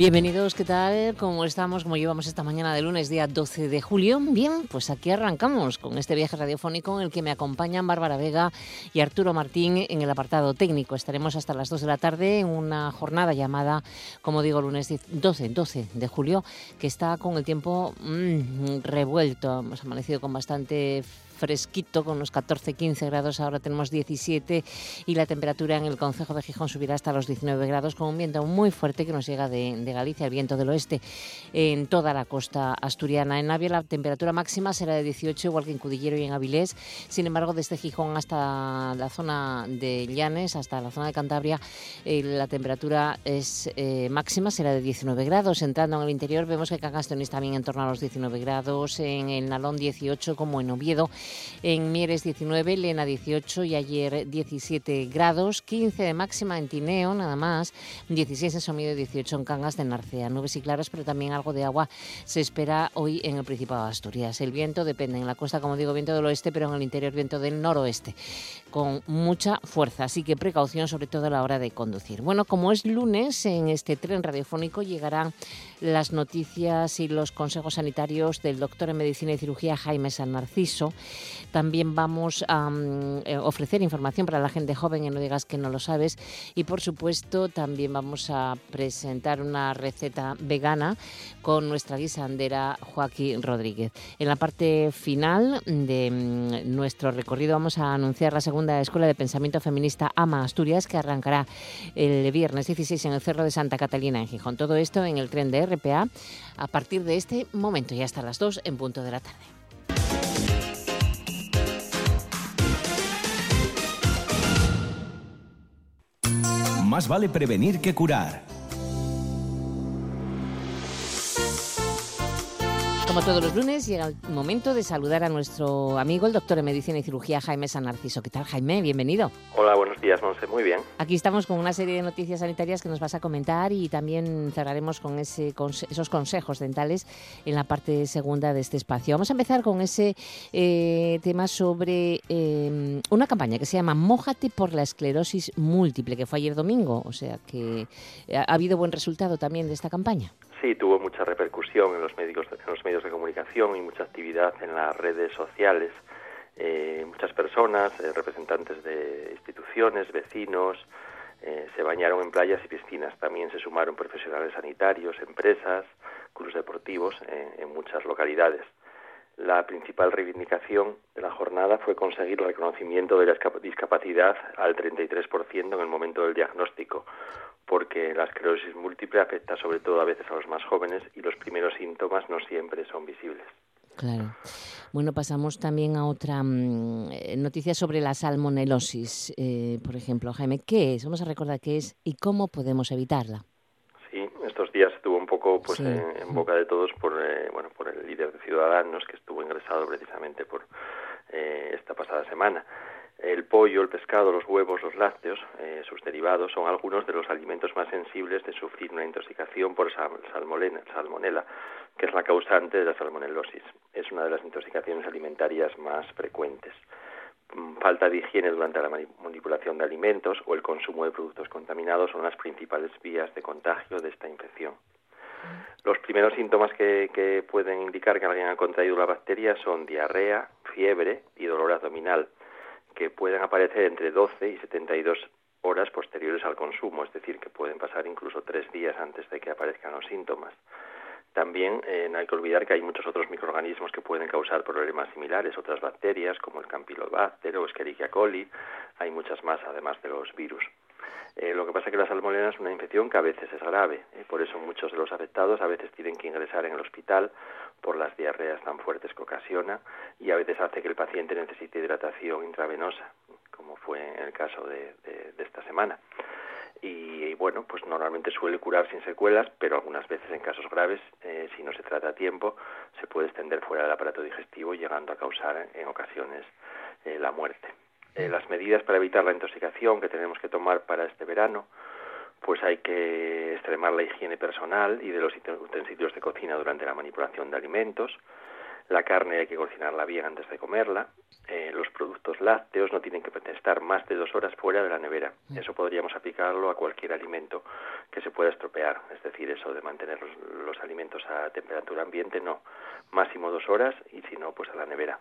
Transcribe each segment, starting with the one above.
Bienvenidos, ¿qué tal? ¿Cómo estamos? ¿Cómo llevamos esta mañana de lunes, día 12 de julio? Bien, pues aquí arrancamos con este viaje radiofónico en el que me acompañan Bárbara Vega y Arturo Martín en el apartado técnico. Estaremos hasta las 2 de la tarde en una jornada llamada, como digo, lunes 12, 12 de julio, que está con el tiempo mmm, revuelto. Hemos amanecido con bastante fresquito con unos 14-15 grados, ahora tenemos 17 y la temperatura en el Concejo de Gijón subirá hasta los 19 grados con un viento muy fuerte que nos llega de, Galicia, el viento del oeste en toda la costa asturiana. En Navia la temperatura máxima será de 18, igual que en Cudillero y en Avilés. Sin embargo, desde Gijón hasta la zona de Llanes, hasta la zona de Cantabria, eh, la temperatura es eh, máxima será de 19 grados. Entrando en el interior vemos que Cangastonis también en torno a los 19 grados, en el Nalón 18 como en Oviedo en Mieres 19, Lena 18 y ayer 17 grados, 15 de máxima en Tineo nada más, 16 en Somido y 18 en Cangas de Narcea. Nubes y claras, pero también algo de agua se espera hoy en el Principado de Asturias. El viento depende en la costa, como digo, viento del oeste, pero en el interior viento del noroeste, con mucha fuerza. Así que precaución sobre todo a la hora de conducir. Bueno, como es lunes, en este tren radiofónico llegarán las noticias y los consejos sanitarios del doctor en Medicina y Cirugía Jaime San Narciso. También vamos a eh, ofrecer información para la gente joven y no digas que no lo sabes. Y por supuesto también vamos a presentar una receta vegana con nuestra guisandera Joaquín Rodríguez. En la parte final de mm, nuestro recorrido vamos a anunciar la segunda escuela de pensamiento feminista AMA Asturias que arrancará el viernes 16 en el Cerro de Santa Catalina en Gijón. Todo esto en el tren de RPA a partir de este momento y hasta las 2 en punto de la tarde. Más vale prevenir que curar. Como todos los lunes, llega el momento de saludar a nuestro amigo, el doctor en Medicina y Cirugía, Jaime San Narciso. ¿Qué tal, Jaime? Bienvenido. Hola, buenos días, Monse. Muy bien. Aquí estamos con una serie de noticias sanitarias que nos vas a comentar y también cerraremos con, ese, esos consejos dentales en la parte segunda de este espacio. Vamos a empezar con ese eh, tema sobre eh, una campaña que se llama Mójate por la esclerosis múltiple, que fue ayer domingo. O sea que ha habido buen resultado también de esta campaña. Sí, tuvo mucha repercusión en los, médicos, en los medios de comunicación y mucha actividad en las redes sociales. Eh, muchas personas, eh, representantes de instituciones, vecinos, eh, se bañaron en playas y piscinas. También se sumaron profesionales sanitarios, empresas, clubes deportivos en muchas localidades. La principal reivindicación de la jornada fue conseguir el reconocimiento de la discapacidad al 33% en el momento del diagnóstico, porque la esclerosis múltiple afecta sobre todo a veces a los más jóvenes y los primeros síntomas no siempre son visibles. Claro. Bueno, pasamos también a otra mm, eh, noticia sobre la salmonelosis, eh, por ejemplo. Jaime, ¿qué es? Vamos a recordar qué es y cómo podemos evitarla. Sí, estos días estuvo un poco pues en, boca de todos por eh, bueno por el líder de Ciudadanos que estuvo ingresado precisamente por esta pasada semana. El pollo, el pescado, los huevos, los lácteos, eh, sus derivados, son algunos de los alimentos más sensibles de sufrir una intoxicación por salmonela, que es la causante de la salmonelosis. Es una de las intoxicaciones alimentarias más frecuentes. Mm, falta de higiene durante la manipulación de alimentos o el consumo de productos contaminados son las principales vías de contagio de esta infección. Los primeros síntomas que, que pueden indicar que alguien ha contraído la bacteria son diarrea, fiebre y dolor abdominal que pueden aparecer entre 12 y 72 horas posteriores al consumo, es decir, que pueden pasar incluso tres días antes de que aparezcan los síntomas. También eh, hay que olvidar que hay muchos otros microorganismos que pueden causar problemas similares, otras bacterias como el Campylobacter o Escherichia coli, hay muchas más además de los virus. Eh, lo que pasa es que la salmonela es una infección que a veces es grave, eh, por eso muchos de los afectados a veces tienen que ingresar en el hospital por las diarreas tan fuertes que ocasiona y a veces hace que el paciente necesite hidratación intravenosa, como fue en el caso de, esta semana. Y, bueno, pues normalmente suele curar sin secuelas, pero algunas veces en casos graves, eh, si no se trata a tiempo, se puede extender fuera del aparato digestivo, llegando a causar en ocasiones la muerte. Las medidas para evitar la intoxicación que tenemos que tomar para este verano, pues hay que extremar la higiene personal y de los utensilios de cocina durante la manipulación de alimentos. La carne hay que cocinarla bien antes de comerla. Eh, los productos lácteos no tienen que estar más de dos horas fuera de la nevera. Mm. Eso podríamos aplicarlo a cualquier alimento que se pueda estropear. Es decir, eso de mantener los, alimentos a temperatura ambiente, no. Máximo dos horas y si no, pues a la nevera.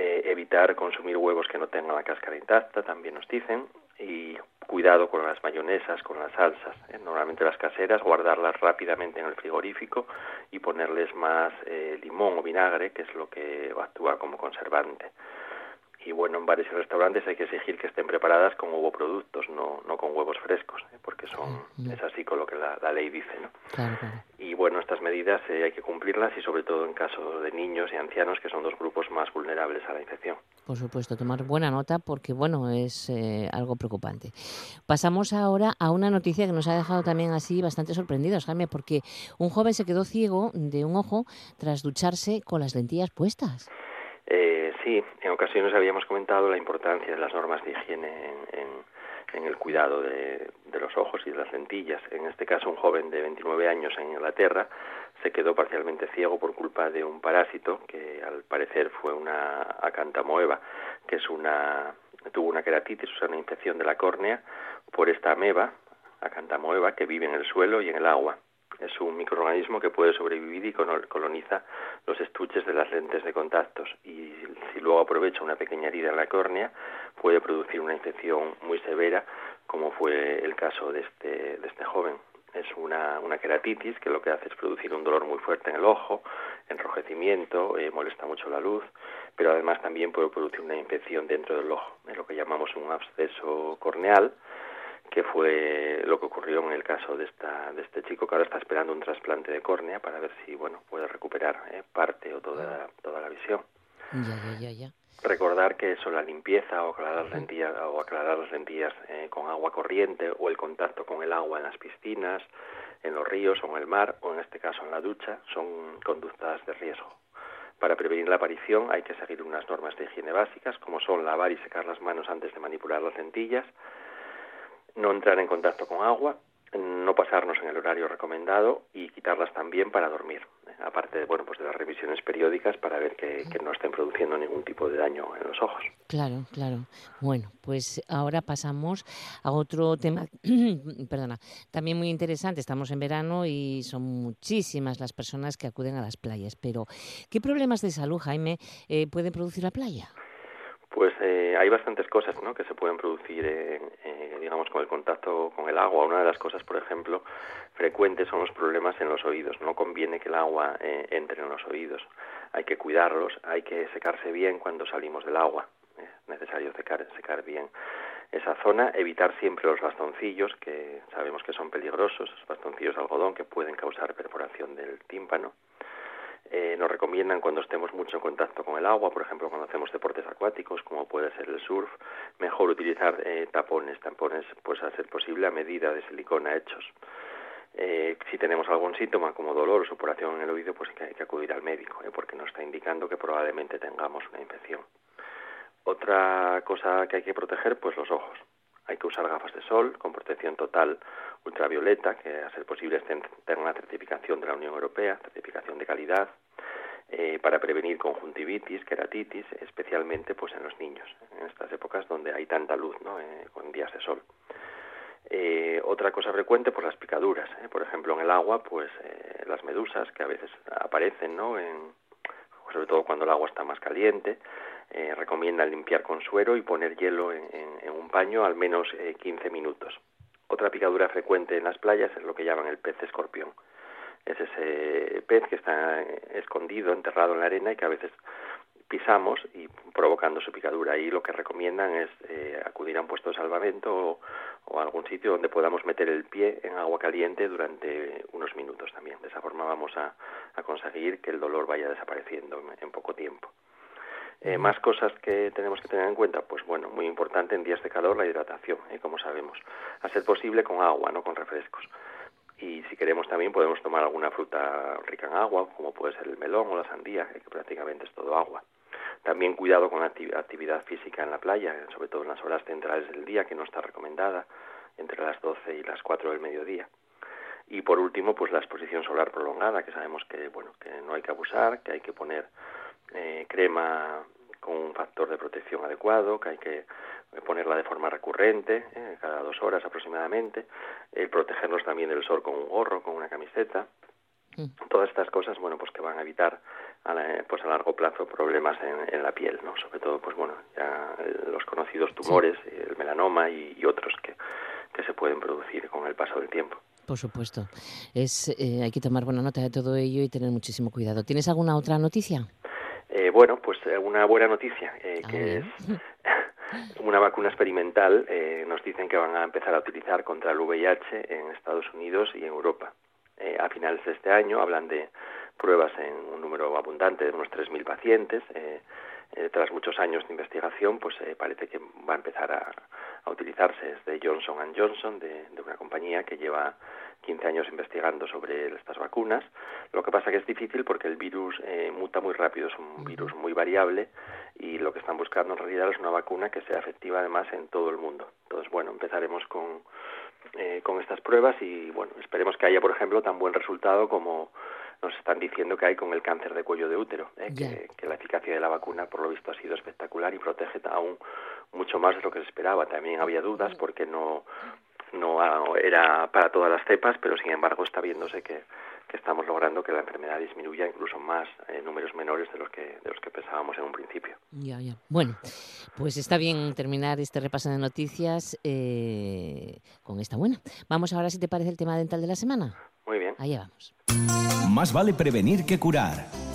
Eh, evitar consumir huevos que no tengan la cáscara intacta, también nos dicen y cuidado con las mayonesas, con las salsas. ¿eh? Normalmente las caseras, guardarlas rápidamente en el frigorífico y ponerles más eh, limón o vinagre, que es lo que actúa como conservante y bueno, en bares y restaurantes hay que exigir que estén preparadas con productos, no, no con huevos frescos, ¿eh? porque son es así con lo que la, ley dice. ¿no? Y bueno, estas medidas eh, hay que cumplirlas y sobre todo en caso de niños y ancianos, que son dos grupos más vulnerables a la infección. Por supuesto, tomar buena nota porque bueno, es eh, algo preocupante. Pasamos ahora a una noticia que nos ha dejado también así bastante sorprendidos, Jaime, porque un joven se quedó ciego de un ojo tras ducharse con las lentillas puestas. Eh, sí, en ocasiones habíamos comentado la importancia de las normas de higiene en, el cuidado de, los ojos y de las lentillas. En este caso, un joven de 29 años en Inglaterra se quedó parcialmente ciego por culpa de un parásito que al parecer fue una acantamoeba, que es una tuvo una queratitis, o sea, una infección de la córnea por esta ameba, acantamoeba, que vive en el suelo y en el agua. Es un microorganismo que puede sobrevivir y coloniza los estuches de las lentes de contactos y si luego aprovecha una pequeña herida en la córnea puede producir una infección muy severa como fue el caso de este, de este joven. Es una, una queratitis que lo que hace es producir un dolor muy fuerte en el ojo, enrojecimiento, eh, molesta mucho la luz, pero además también puede producir una infección dentro del ojo, lo que llamamos un absceso corneal, que fue lo que ocurrió en el caso de esta de este chico que ahora está esperando un trasplante de córnea para ver si bueno puede recuperar eh, parte o toda toda la visión. Ya, ya, ya, recordar que eso la limpieza o aclarar las lentillas o aclarar las lentillas eh, con agua corriente o el contacto con el agua en las piscinas en los ríos o en el mar o en este caso en la ducha son conductas de riesgo. Para prevenir la aparición hay que seguir unas normas de higiene básicas como son lavar y secar las manos antes de manipular las lentillas no entrar en contacto con agua, no pasarnos en el horario recomendado y quitarlas también para dormir, aparte de, bueno, pues de las revisiones periódicas para ver que, no estén produciendo ningún tipo de daño en los ojos. Claro, claro. Bueno, pues ahora pasamos a otro tema, perdona, también muy interesante. Estamos en verano y son muchísimas las personas que acuden a las playas, pero ¿qué problemas de salud, Jaime, eh, puede producir la playa? Pues eh, hay bastantes cosas ¿no? que se pueden producir, digamos, con el contacto con el agua. Una de las cosas, por ejemplo, frecuentes son los problemas en los oídos. No conviene que el agua eh, entre en los oídos. Hay que cuidarlos, hay que secarse bien cuando salimos del agua. Es necesario secar, secar bien esa zona, evitar siempre los bastoncillos, que sabemos que son peligrosos, esos bastoncillos de algodón que pueden causar perforación del tímpano eh, nos recomiendan cuando estemos mucho en contacto con el agua, por ejemplo, cuando hacemos deportes acuáticos, como puede ser el surf, mejor utilizar eh, tapones, tampones, pues a ser posible a medida de silicona hechos. Eh, si tenemos algún síntoma como dolor o supuración en el oído, pues hay que acudir al médico, eh, porque nos está indicando que probablemente tengamos una infección. Otra cosa que hay que proteger, pues los ojos. Hay que usar gafas de sol con protección total ultravioleta, que a ser posible tengan una certificación de la Unión Europea, certificación de calidad, eh, para prevenir conjuntivitis, queratitis, especialmente pues en los niños, en estas épocas donde hay tanta luz, ¿no? Eh, con días de sol. Eh, otra cosa frecuente, pues las picaduras. Por ejemplo, en el agua, pues las medusas que a veces aparecen, ¿no? En, sobre todo cuando el agua está más caliente, eh, recomiendan limpiar con suero y poner hielo en, un paño al menos eh, 15 minutos. Otra picadura frecuente en las playas es lo que llaman el pez escorpión. Es ese pez que está escondido, enterrado en la arena y que a veces pisamos y provocando su picadura. Y lo que recomiendan es eh, acudir a un puesto de salvamento o, a algún sitio donde podamos meter el pie en agua caliente durante unos minutos también. De esa forma vamos a, conseguir que el dolor vaya desapareciendo en poco tiempo. Eh, más cosas que tenemos que tener en cuenta, pues bueno, muy importante en días de calor la hidratación, ¿eh? como sabemos, a ser posible con agua, no con refrescos. Y si queremos también podemos tomar alguna fruta rica en agua, como puede ser el melón o la sandía, que prácticamente es todo agua. También cuidado con la actividad física en la playa, sobre todo en las horas centrales del día, que no está recomendada, entre las 12 y las 4 del mediodía. Y por último, pues la exposición solar prolongada, que sabemos que, bueno, que no hay que abusar, que hay que poner eh, crema con un factor de protección adecuado, que hay que ponerla de forma recurrente, eh, cada dos horas aproximadamente, eh, protegernos también del sol con un gorro, con una camiseta. Mm. Todas estas cosas, bueno, pues que van a evitar a, pues a largo plazo problemas en, la piel, ¿no? Sobre todo, pues bueno, ya los conocidos tumores, el melanoma y, otros que, que se pueden producir con el paso del tiempo. Por supuesto. Es, eh, hay que tomar buena nota de todo ello y tener muchísimo cuidado. ¿Tienes alguna otra noticia? Eh, bueno, pues eh, una buena noticia, eh, que es una vacuna experimental. nos dicen que van a empezar a utilizar contra el VIH en Estados Unidos y en Europa. a finales de este año hablan de pruebas en un número abundante de unos 3.000 pacientes. tras muchos años de investigación, pues parece que va a empezar a, utilizarse. Es de Johnson Johnson, de, de una compañía que lleva 15 años investigando sobre estas vacunas. Lo que pasa que es difícil porque el virus eh, muta muy rápido, es un virus muy variable y lo que están buscando en realidad es una vacuna que sea efectiva además en todo el mundo. Entonces, bueno, empezaremos con, eh, con estas pruebas y, bueno, esperemos que haya, por ejemplo, tan buen resultado como nos están diciendo que hay con el cáncer de cuello de útero, ¿eh? que, que, la eficacia de la vacuna, por lo visto, ha sido espectacular y protege aún mucho más de lo que se esperaba. También había dudas porque no, no era para todas las cepas, pero sin embargo está viéndose que, estamos logrando que la enfermedad disminuya incluso más en números menores de los que de los que pensábamos en un principio. Ya, ya. Bueno, pues está bien terminar este repaso de noticias eh, con esta buena. Vamos ahora, si te parece, el tema dental de la semana. Muy bien. Allá vamos. Más vale prevenir que curar.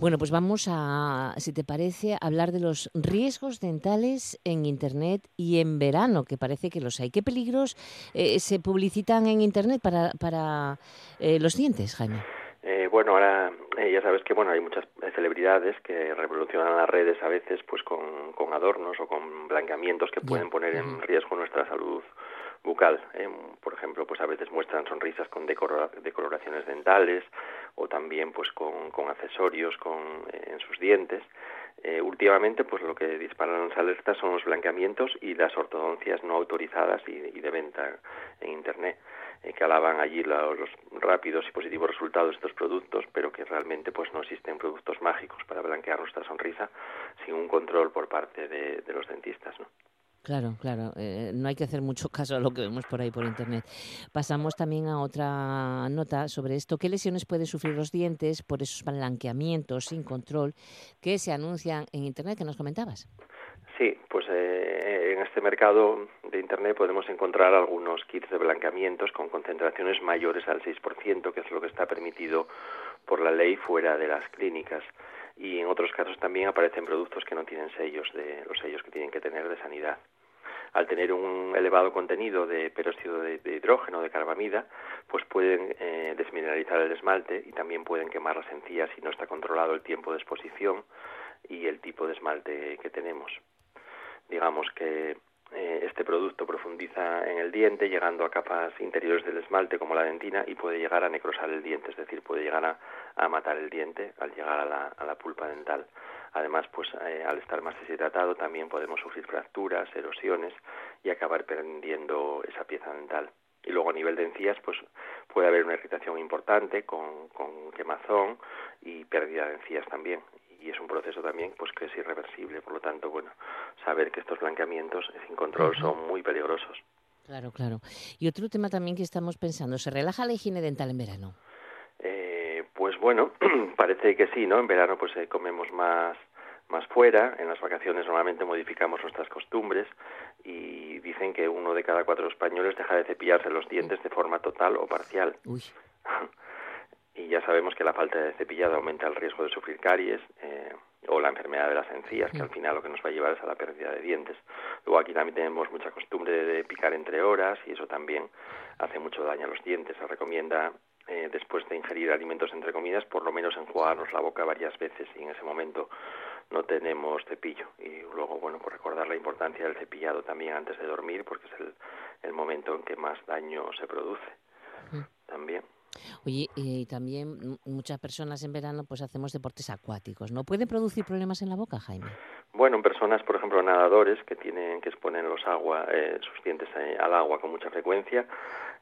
Bueno, pues vamos a, si te parece, hablar de los riesgos dentales en Internet y en verano, que parece que los hay. ¿Qué peligros eh, se publicitan en Internet para, para eh, los dientes, Jaime? Eh, bueno, ahora ya sabes que bueno hay muchas celebridades que revolucionan las redes a veces pues con, con adornos o con blanqueamientos que pueden poner en riesgo nuestra salud bucal. por ejemplo, pues a veces muestran sonrisas con decoloraciones dentales o también pues con, con accesorios con, eh, en sus dientes. Eh, últimamente, pues lo que disparan las alertas son los blanqueamientos y las ortodoncias no autorizadas y, de venta en Internet, eh, que alaban allí los rápidos y positivos resultados de estos productos, pero que realmente pues no existen productos mágicos para blanquear nuestra sonrisa sin un control por parte de, de los dentistas, ¿no? Claro, claro. Eh, no hay que hacer mucho caso a lo que vemos por ahí por Internet. Pasamos también a otra nota sobre esto. ¿Qué lesiones pueden sufrir los dientes por esos blanqueamientos sin control que se anuncian en Internet que nos comentabas? Sí, pues eh, en este mercado de Internet podemos encontrar algunos kits de blanqueamientos con concentraciones mayores al 6%, que es lo que está permitido por la ley fuera de las clínicas y en otros casos también aparecen productos que no tienen sellos de los sellos que tienen que tener de sanidad. Al tener un elevado contenido de peróxido de, hidrógeno, de carbamida, pues pueden eh, desmineralizar el esmalte y también pueden quemar las encías si no está controlado el tiempo de exposición y el tipo de esmalte que tenemos. Digamos que eh, este producto profundiza en el diente, llegando a capas interiores del esmalte como la dentina y puede llegar a necrosar el diente, es decir, puede llegar a, matar el diente al llegar a la, pulpa dental. Además, pues eh, al estar más deshidratado también podemos sufrir fracturas, erosiones y acabar perdiendo esa pieza dental. Y luego a nivel de encías, pues puede haber una irritación importante con, con quemazón y pérdida de encías también y es un proceso también pues que es irreversible. Por lo tanto, bueno, saber que estos blanqueamientos sin control son muy peligrosos. Claro, claro. Y otro tema también que estamos pensando, ¿se relaja la higiene dental en verano? Eh, pues bueno, parece que sí, ¿no? En verano pues eh, comemos más más fuera, en las vacaciones normalmente modificamos nuestras costumbres y dicen que uno de cada cuatro españoles deja de cepillarse los dientes de forma total o parcial. Uy. y ya sabemos que la falta de cepillado aumenta el riesgo de sufrir caries eh, o la enfermedad de las encías, que al final lo que nos va a llevar es a la pérdida de dientes. Luego aquí también tenemos mucha costumbre de, picar entre horas y eso también hace mucho daño a los dientes. Se recomienda eh, después de ingerir alimentos entre comidas por lo menos enjuagarnos la boca varias veces y en ese momento no tenemos cepillo. Y luego, bueno, por recordar la importancia del cepillado también antes de dormir porque es el, el momento en que más daño se produce. También. Oye, y también muchas personas en verano pues hacemos deportes acuáticos, ¿no? ¿Pueden producir problemas en la boca, Jaime? Bueno, en personas, por ejemplo, nadadores que tienen que exponen los agua, eh, sus dientes eh, al agua con mucha frecuencia,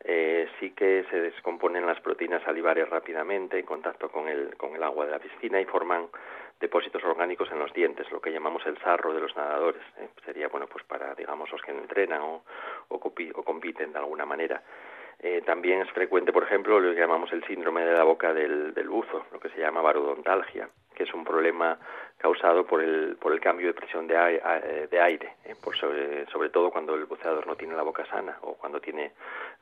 eh, sí que se descomponen las proteínas salivares rápidamente en contacto con el, con el agua de la piscina y forman depósitos orgánicos en los dientes, lo que llamamos el sarro de los nadadores. Sería, bueno, pues para, digamos, los que entrenan o, o, o compiten de alguna manera. Eh, también es frecuente, por ejemplo, lo que llamamos el síndrome de la boca del, del buzo, lo que se llama barodontalgia, que es un problema causado por el, por el cambio de presión de, de aire, eh, por sobre, sobre, todo cuando el buceador no tiene la boca sana o cuando tiene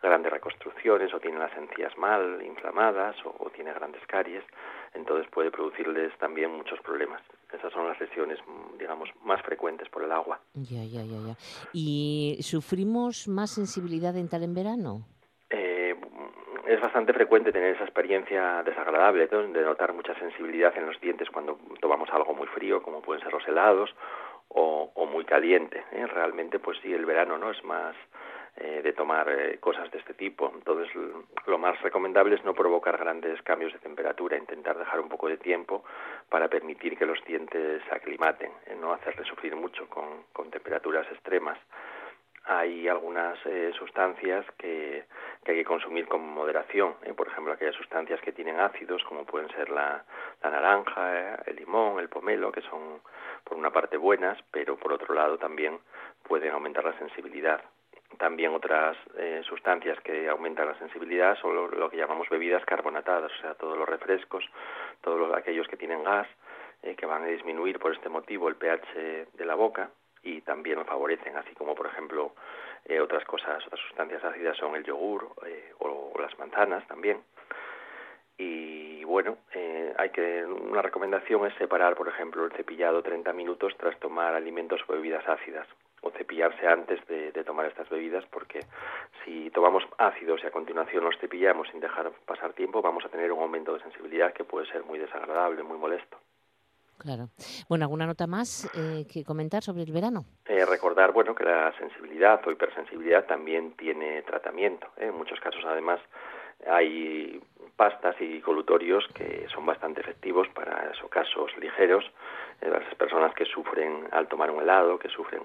grandes reconstrucciones o tiene las encías mal inflamadas o, o tiene grandes caries, entonces puede producirles también muchos problemas. Esas son las lesiones, digamos, más frecuentes por el agua. Ya, ya, ya, ya. ¿Y sufrimos más sensibilidad dental en verano? Bastante frecuente tener esa experiencia desagradable de notar mucha sensibilidad en los dientes cuando tomamos algo muy frío, como pueden ser los helados, o, muy caliente. ¿eh? Realmente, pues sí, el verano no es más eh, de tomar eh, cosas de este tipo. Entonces, lo más recomendable es no provocar grandes cambios de temperatura, intentar dejar un poco de tiempo para permitir que los dientes se aclimaten, no hacerles sufrir mucho con temperaturas extremas hay algunas eh, sustancias que, que, hay que consumir con moderación. ¿eh? Por ejemplo, aquellas sustancias que tienen ácidos, como pueden ser la, la naranja, eh, el limón, el pomelo, que son por una parte buenas, pero por otro lado también pueden aumentar la sensibilidad. También otras eh, sustancias que aumentan la sensibilidad son lo, lo, que llamamos bebidas carbonatadas, o sea, todos los refrescos, todos los, aquellos que tienen gas, eh, que van a disminuir por este motivo el pH de la boca, y también lo favorecen, así como por ejemplo eh, otras cosas, otras sustancias ácidas son el yogur eh, o, las manzanas también. Y bueno, eh, hay que una recomendación es separar, por ejemplo, el cepillado 30 minutos tras tomar alimentos o bebidas ácidas o cepillarse antes de, de, tomar estas bebidas porque si tomamos ácidos y a continuación los cepillamos sin dejar pasar tiempo vamos a tener un aumento de sensibilidad que puede ser muy desagradable, muy molesto. Claro. Bueno, ¿alguna nota más eh, que comentar sobre el verano? Eh, recordar, bueno, que la sensibilidad o hipersensibilidad también tiene tratamiento. ¿eh? En muchos casos, además, hay pastas y colutorios que son bastante efectivos para esos casos ligeros, eh, las personas que sufren al tomar un helado, que sufren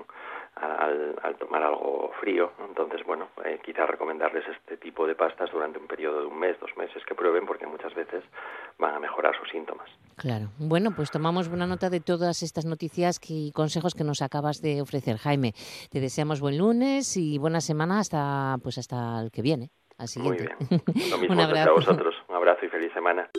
al, al tomar algo frío. Entonces, bueno, eh, quizás recomendarles este tipo de pastas durante un periodo de un mes, dos meses, que prueben porque muchas veces van a mejorar sus síntomas. Claro. Bueno, pues tomamos buena nota de todas estas noticias y consejos que nos acabas de ofrecer, Jaime. Te deseamos buen lunes y buena semana hasta pues hasta el que viene. Al siguiente. Muy bien. Lo mismo un abrazo. a vosotros. Un abrazo y feliz semana.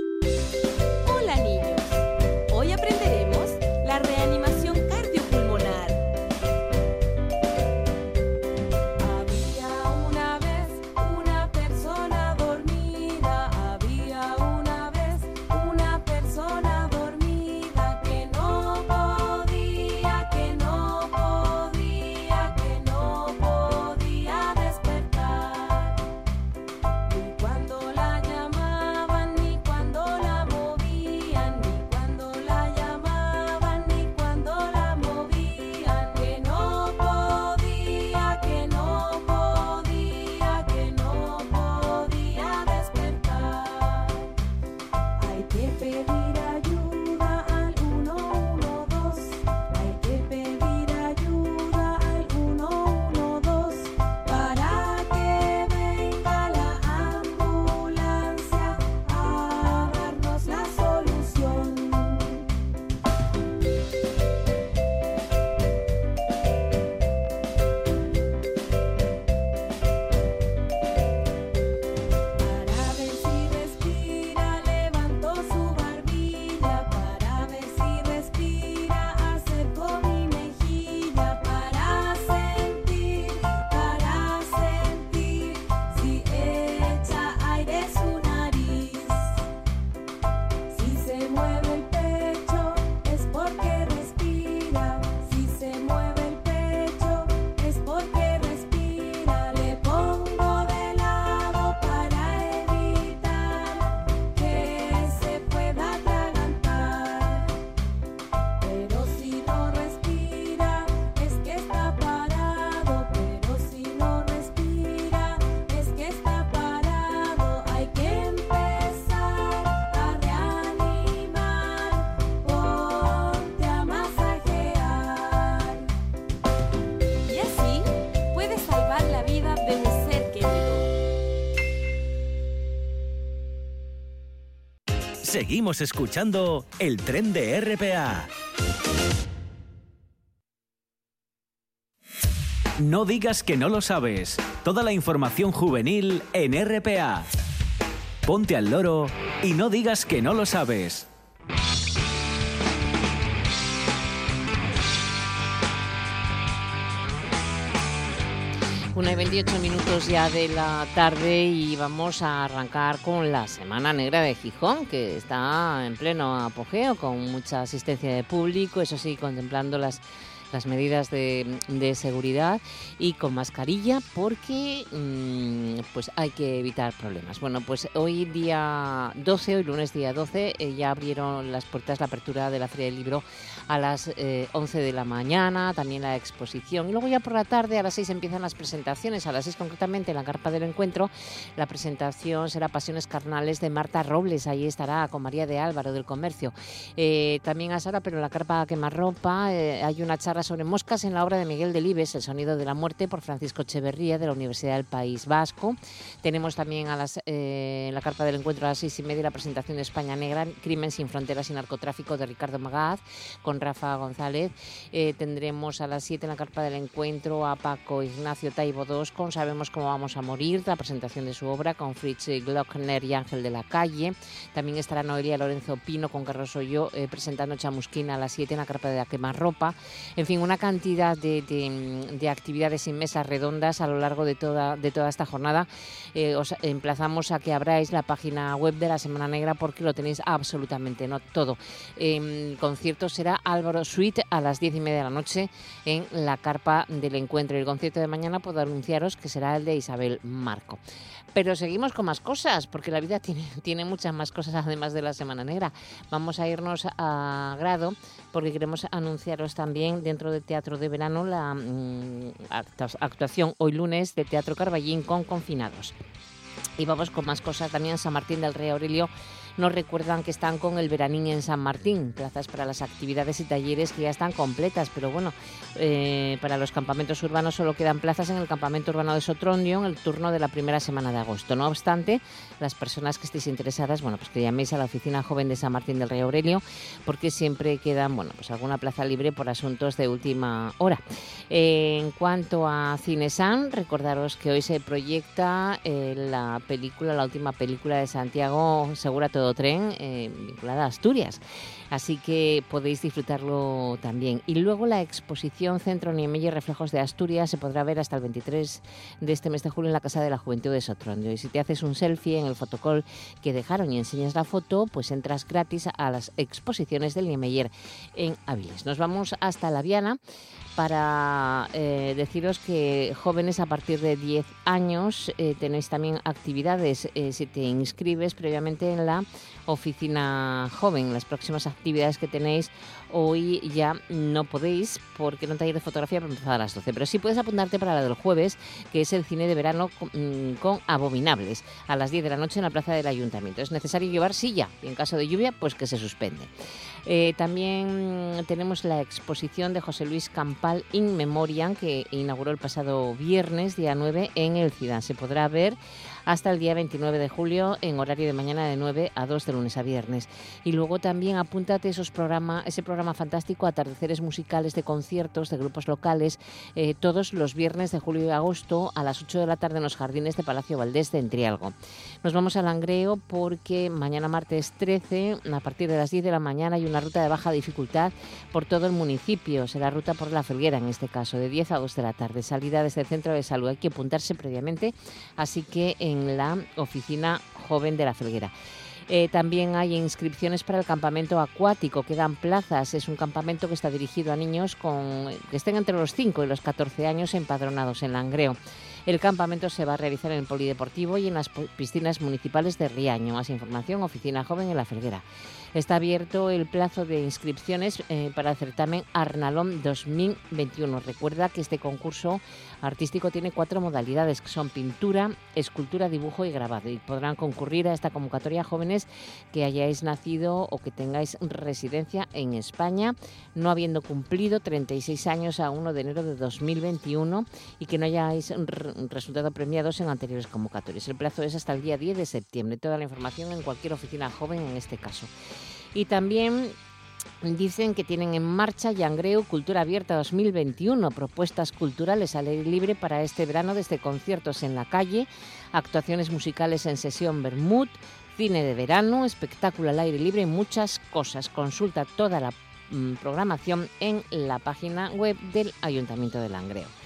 Seguimos escuchando el tren de RPA. No digas que no lo sabes. Toda la información juvenil en RPA. Ponte al loro y no digas que no lo sabes. Una y 28 minutos ya de la tarde y vamos a arrancar con la Semana Negra de Gijón, que está en pleno apogeo, con mucha asistencia de público, eso sí, contemplando las las medidas de, seguridad y con mascarilla porque mm, pues hay que evitar problemas. Bueno, pues hoy día 12, hoy lunes día 12, eh, ya abrieron las puertas la apertura de la Feria del Libro a las 11 eh, de la mañana, también la exposición y luego ya por la tarde a las 6 empiezan las presentaciones, a las 6 concretamente en la carpa del encuentro la presentación será Pasiones Carnales de Marta Robles, ahí estará con María de Álvaro del Comercio. Eh, también a Sara, pero la carpa Quemarropa hay una charla sobre moscas en la obra de Miguel Delibes, El sonido de la muerte, por Francisco Echeverría, de la Universidad del País Vasco. Tenemos también a las, eh, la carta del encuentro a las seis y media la presentación de España Negra, Crimen sin fronteras y narcotráfico, de Ricardo Magaz, con Rafa González. Eh, tendremos a las siete en la carpa del encuentro a Paco Ignacio Taibo II, con Sabemos cómo vamos a morir, la presentación de su obra, con Fritz Glockner y Ángel de la Calle. También estará Noelia Lorenzo Pino con Carlos Hoyo eh, presentando Chamusquina a las siete en la carpa de la quemarropa. En fin, una cantidad de, actividades y mesas redondas a lo largo de toda, de toda esta jornada. Eh, os emplazamos a que abráis la página web de la Semana Negra porque lo tenéis absolutamente no todo. Eh, concierto será Álvaro Suite a las diez y media de la noche en la carpa del encuentro. El concierto de mañana puedo anunciaros que será el de Isabel Marco. Pero seguimos con más cosas, porque la vida tiene, tiene muchas más cosas además de la Semana Negra. Vamos a irnos a grado porque queremos anunciaros también dentro del Teatro de Verano la mm, actuación hoy lunes de Teatro Carballín con confinados. Y vamos con más cosas también. San Martín del Rey Aurelio nos recuerdan que están con el veranín en San Martín, plazas para las actividades y talleres que ya están completas, pero bueno, eh, para los campamentos urbanos solo quedan plazas en el campamento urbano de Sotrondio en el turno de la primera semana de agosto. No obstante, las personas que estéis interesadas, bueno, pues que llaméis a la oficina joven de San Martín del Rey Aurelio, porque siempre quedan, bueno, pues alguna plaza libre por asuntos de última hora. en cuanto a Cinesan, recordaros que hoy se proyecta eh, la película, la última película de Santiago Segura Todo Tren, eh, vinculada a Asturias. Así que podéis disfrutarlo también. Y luego la exposición Centro Niemeyer Reflejos de Asturias se podrá ver hasta el 23 de este mes de julio en la Casa de la Juventud de Sotrondio. Y si te haces un selfie en el fotocall que dejaron y enseñas la foto, pues entras gratis a las exposiciones del Niemeyer en Avilés. Nos vamos hasta La Viana para eh, deciros que jóvenes a partir de 10 años eh, tenéis también actividades eh, si te inscribes previamente en la oficina joven. Las próximas actividades que tenéis hoy ya no podéis porque no taller de fotografía para empezar a las 12, pero sí puedes apuntarte para la del jueves, que es el cine de verano con, con abominables, a las 10 de la noche en la plaza del ayuntamiento. Es necesario llevar silla y en caso de lluvia, pues que se suspende. Eh, también tenemos la exposición de José Luis Campal In Memoriam, que inauguró el pasado viernes, día 9, en el Ciudad. Se podrá ver hasta el día 29 de julio en horario de mañana de 9 a 2 de lunes a viernes. Y luego también apúntate esos programa, ese programa fantástico, atardeceres musicales de conciertos de grupos locales, eh, todos los viernes de julio y agosto a las 8 de la tarde en los jardines de Palacio Valdés de Entrialgo. Nos vamos al Langreo porque mañana martes 13, a partir de las 10 de la mañana, hay una ruta de baja dificultad por todo el municipio. Será ruta por la Felguera en este caso, de 10 a 2 de la tarde. Salida desde el centro de salud. Hay que apuntarse previamente, así que en la oficina joven de la Felguera. Eh, también hay inscripciones para el campamento acuático, quedan plazas. Es un campamento que está dirigido a niños con, que estén entre los 5 y los 14 años empadronados en Langreo. El campamento se va a realizar en el Polideportivo y en las piscinas municipales de Riaño. Más información, Oficina Joven en La Felguera. Está abierto el plazo de inscripciones eh, para el certamen Arnalón 2021. Recuerda que este concurso artístico tiene cuatro modalidades, que son pintura, escultura, dibujo y grabado. Y podrán concurrir a esta convocatoria jóvenes que hayáis nacido o que tengáis residencia en España, no habiendo cumplido 36 años a 1 de enero de 2021 y que no hayáis resultado premiados en anteriores convocatorias. El plazo es hasta el día 10 de septiembre. Toda la información en cualquier oficina joven en este caso. Y también Dicen que tienen en marcha Yangreu Cultura Abierta 2021, propuestas culturales al aire libre para este verano desde conciertos en la calle, actuaciones musicales en sesión Bermud, cine de verano, espectáculo al aire libre y muchas cosas. Consulta toda la mm, programación en la página web del Ayuntamiento de Langreo.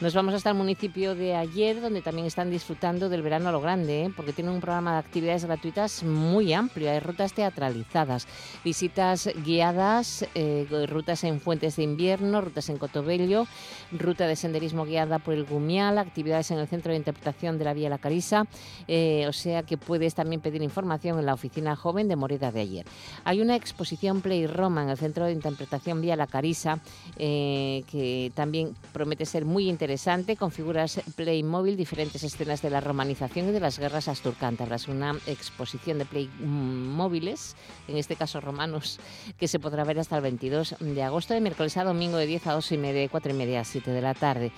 Nos vamos hasta el municipio de ayer, donde también están disfrutando del verano a lo grande, ¿eh? porque tienen un programa de actividades gratuitas muy amplio. Hay rutas teatralizadas, visitas guiadas, eh, rutas en fuentes de invierno, rutas en Cotobello, ruta de senderismo guiada por el Gumial, actividades en el Centro de Interpretación de la Vía La Carisa. Eh, o sea que puedes también pedir información en la oficina joven de Moreda de ayer. Hay una exposición Play Roma en el Centro de Interpretación Vía La Carisa, que también promete ser muy interesante interesante con figuras Playmobil, diferentes escenas de la romanización y de las guerras asturcántabras. Una exposición de Playmóviles, en este caso romanos, que se podrá ver hasta el 22 de agosto, de miércoles a domingo de 10 a 2 y media, de 4 y media a 7 de la tarde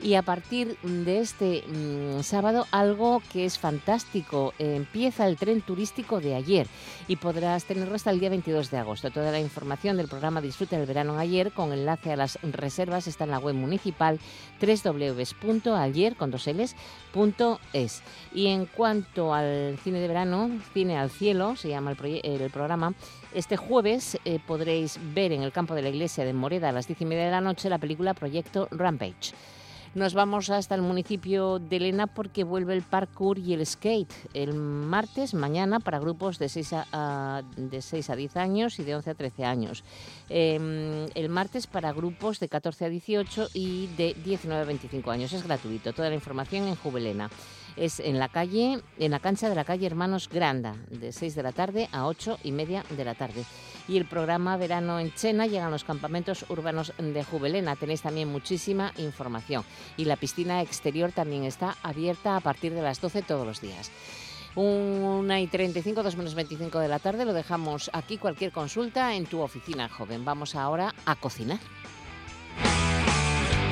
y a partir de este mm, sábado algo que es fantástico. empieza el tren turístico de ayer y podrás tenerlo hasta el día 22 de agosto. Toda la información del programa Disfruta del verano ayer con enlace a las reservas está en la web municipal www.ayer.es. Y en cuanto al cine de verano, Cine al Cielo, se llama el, programa, este jueves eh, podréis ver en el campo de la iglesia de Moreda a las 10 y media de la noche la película Proyecto Rampage. Nos vamos hasta el municipio de Elena porque vuelve el parkour y el skate el martes, mañana, para grupos de 6 a, de 6 a 10 años y de 11 a 13 años. Em, el martes para grupos de 14 a 18 y de 19 a 25 años. Es gratuito. Toda la información en Juvelena es en la calle, en la cancha de la calle Hermanos Granda, de 6 de la tarde a 8 y media de la tarde. Y el programa Verano en Chena llegan los campamentos urbanos de Juvelena. Tenéis también muchísima información. Y la piscina exterior también está abierta a partir de las 12 todos los días. Una y 35, 2 menos 25 de la tarde. Lo dejamos aquí. Cualquier consulta en tu oficina, joven. Vamos ahora a cocinar.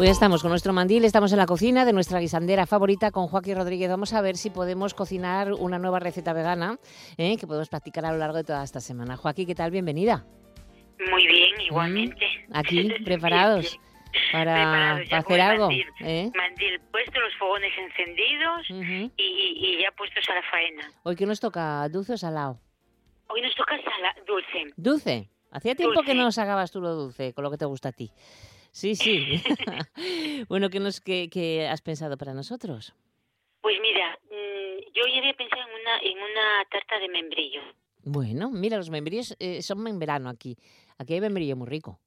Pues ya estamos con nuestro mandil, estamos en la cocina de nuestra guisandera favorita con Joaquín Rodríguez. Vamos a ver si podemos cocinar una nueva receta vegana ¿eh? que podemos practicar a lo largo de toda esta semana. Joaquín, ¿qué tal? Bienvenida. Muy bien, mm, igualmente. Aquí, preparados. Para, hacer algo. Mandil, ¿eh? mandil puesto, los fogones encendidos y, ya puestos a la faena. ¿Hoy qué nos toca? ¿Dulce o salado? Hoy nos toca dulce. ¿Dulce? Hacía tiempo que no sacabas tú lo dulce, con lo que te gusta a ti. Sí, sí. bueno, ¿qué, nos, qué, has pensado para nosotros? Pues mira, mm, yo ya había pensado en una, en una tarta de membrillo. Bueno, mira, los membrillos eh, son en verano aquí. Aquí hay membrillo muy rico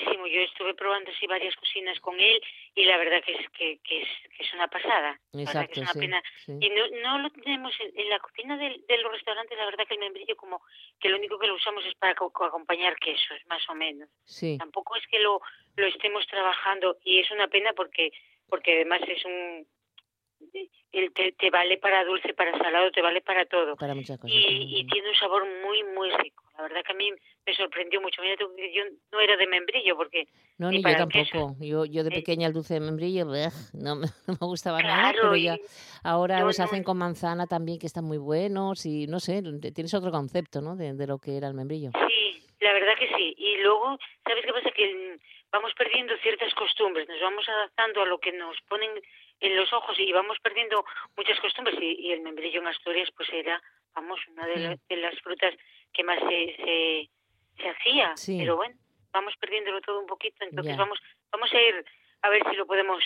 yo estuve probando así varias cocinas con él y la verdad que es que, que es, que es una pasada. Exacto, es una pena. Y no, no lo tenemos en, la cocina de, los restaurantes, la verdad que el membrillo como que lo único que lo usamos es para acompañar quesos, más o menos. Sí. Tampoco es que lo, lo estemos trabajando y es una pena porque porque además es un el te, te, vale para dulce, para salado, te vale para todo. Para muchas cosas. Y, y, tiene un sabor muy, muy rico. La verdad que a mí me sorprendió mucho. Mira, yo no era de membrillo porque... No, ni, yo tampoco. Yo, yo de eh, pequeña el dulce de membrillo no, me, no me gustaba nada, pero ya ahora los hacen con manzana también, que están muy buenos y no sé, tienes otro concepto, ¿no? De, de lo que era el membrillo. Sí, la verdad que sí. Y luego, ¿sabes qué pasa? Que vamos perdiendo ciertas costumbres, nos vamos adaptando a lo que nos ponen en los ojos y vamos perdiendo muchas costumbres y, el membrillo en Asturias pues era, vamos, una de, las frutas que más se, se, hacía, pero bueno, vamos perdiéndolo todo un poquito, entonces vamos vamos a ir a ver si lo podemos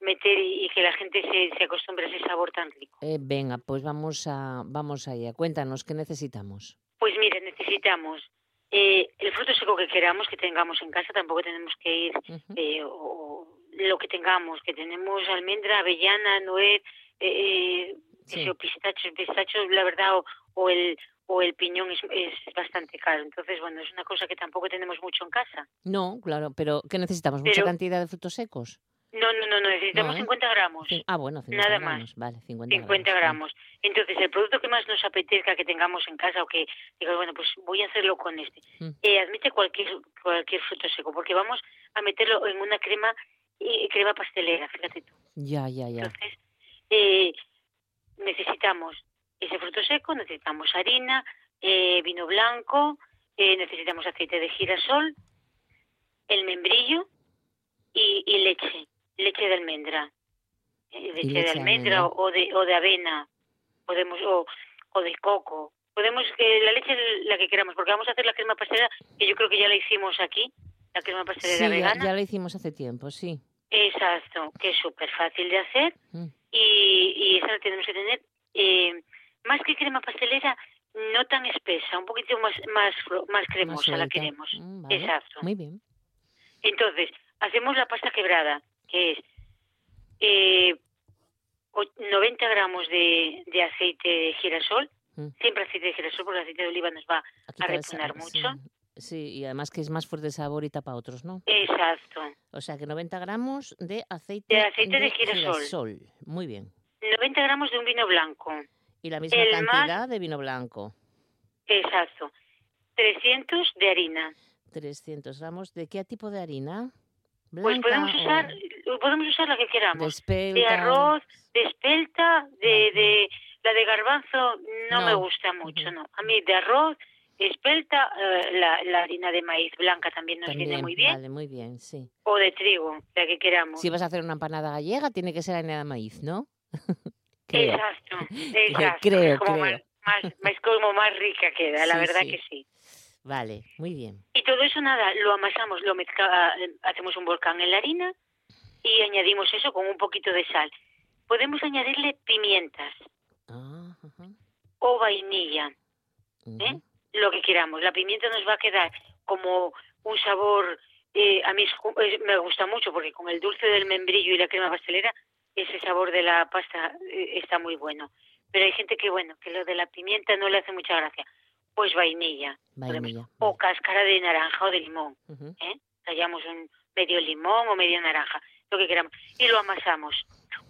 meter y, que la gente se, se, acostumbre a ese sabor tan rico. Eh, venga, pues vamos a vamos allá. Cuéntanos qué necesitamos. Pues mire, necesitamos eh, el fruto seco que queramos que tengamos en casa, tampoco tenemos que ir eh, o lo que tengamos, que tenemos almendra, avellana, nuez, eh, Sí. ese, o pistacho, el pistacho, la verdad, o, o el o el piñón es, es bastante caro. Entonces, bueno, es una cosa que tampoco tenemos mucho en casa. No, claro, pero ¿qué necesitamos? ¿Mucha Pero- cantidad de frutos secos? No, no, no, no necesitamos No, ¿eh? 50 gramos. Cin- Ah, bueno, 50 Nada más. gramos. Vale, 50, 50 vale. gramos. Entonces, el producto que más nos apetezca que tengamos en casa o que digas, bueno, pues voy a hacerlo con este. Mm. Eh, admite cualquier cualquier fruto seco, porque vamos a meterlo en una crema eh, crema pastelera, fíjate tú. Ya, ya, ya. Entonces, eh, necesitamos ese fruto seco, necesitamos harina, eh, vino blanco, eh, necesitamos aceite de girasol, el membrillo y, y leche, leche de almendra, Eh, leche, leche de de almendra o de o de avena, podemos o, o de coco. Podemos que la leche la que queramos, porque vamos a hacer la crema pastelera que yo creo que ya la hicimos aquí, la crema Sí, pastelera ya, vegana. ya lo hicimos hace tiempo, sí. Exacto, que es súper fácil de hacer Mm. y, y esa la tenemos que tener eh, más que crema pastelera, no tan espesa, un poquito más más más Más cremosa la queremos. Mm, vale. Exacto. Muy bien. Entonces, hacemos la pasta quebrada, que es eh, o- 90 gramos de, de aceite de girasol, Mm. siempre aceite de girasol porque el aceite de oliva nos va A repunar mucho. Sí. Sí, y además que es más fuerte el sabor y tapa otros, ¿no? Exacto. O sea que 90 gramos de aceite, De aceite de girasol. Muy bien. 90 gramos de un vino blanco. Y la misma El más- cantidad de vino blanco. Exacto. 300 de harina. 300 gramos. ¿De qué tipo de harina? Pues ¿Blanca podemos o usar, podemos usar la que queramos. De arroz, de espelta, de, de la de garbanzo no, me gusta mucho, no. A mí de arroz, espelta, eh, la, la harina de maíz blanca también nos viene muy bien, Vale, muy bien, sí. o de trigo, la que queramos. Si vas a hacer una empanada gallega, tiene que ser harina de maíz, ¿no? Creo. Exacto, exacto. Creo, como creo. Más, más, más como más rica queda, la verdad sí. que sí. Vale, muy bien. Y todo eso nada, lo amasamos, lo mezcla, eh, hacemos un volcán en la harina y añadimos eso con un poquito de sal. Podemos añadirle pimientas Ah, o vainilla, ¿eh? lo que queramos. La pimienta nos va a quedar como un sabor, eh, a mí es- me gusta mucho porque con el dulce del membrillo y la crema pastelera, ese sabor de la pasta eh, está muy bueno. Pero hay gente que, bueno, que lo de la pimienta no le hace mucha gracia. Pues vainilla. Vainilla. O cáscara de naranja o de limón. ¿eh? Tallamos un medio limón o media naranja, lo que queramos, y lo amasamos.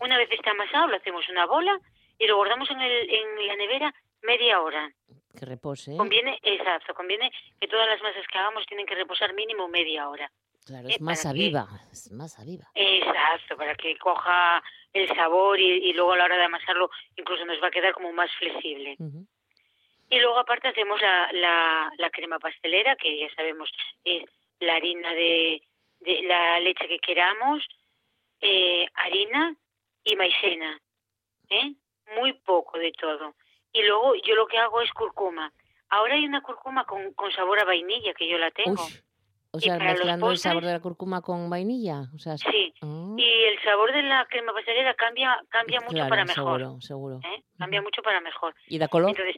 Una vez está amasado, lo hacemos una bola y lo guardamos en, el, en la nevera media hora. Que repose. ¿eh? Conviene, exacto, conviene que todas las masas que hagamos tienen que reposar mínimo media hora. Claro, eh, es masa para que- viva. Es masa viva. Exacto, para que coja el sabor y, y luego a la hora de amasarlo incluso nos va a quedar como más flexible. Y luego aparte hacemos la, la, la crema pastelera, que ya sabemos es la harina de, de la leche que queramos, eh, harina y maicena, ¿eh? Muy poco de todo. Y luego yo lo que hago es cúrcuma. Ahora hay una cúrcuma con, con sabor a vainilla que yo la tengo. Uy. O sea, mezclando el sabor de la cúrcuma con vainilla. O sea, Sí. ah, Y el sabor de la crema pastelera cambia cambia mucho claro, para mejor. Seguro, seguro. ¿eh? Cambia mucho para mejor. ¿Y da color? Entonces,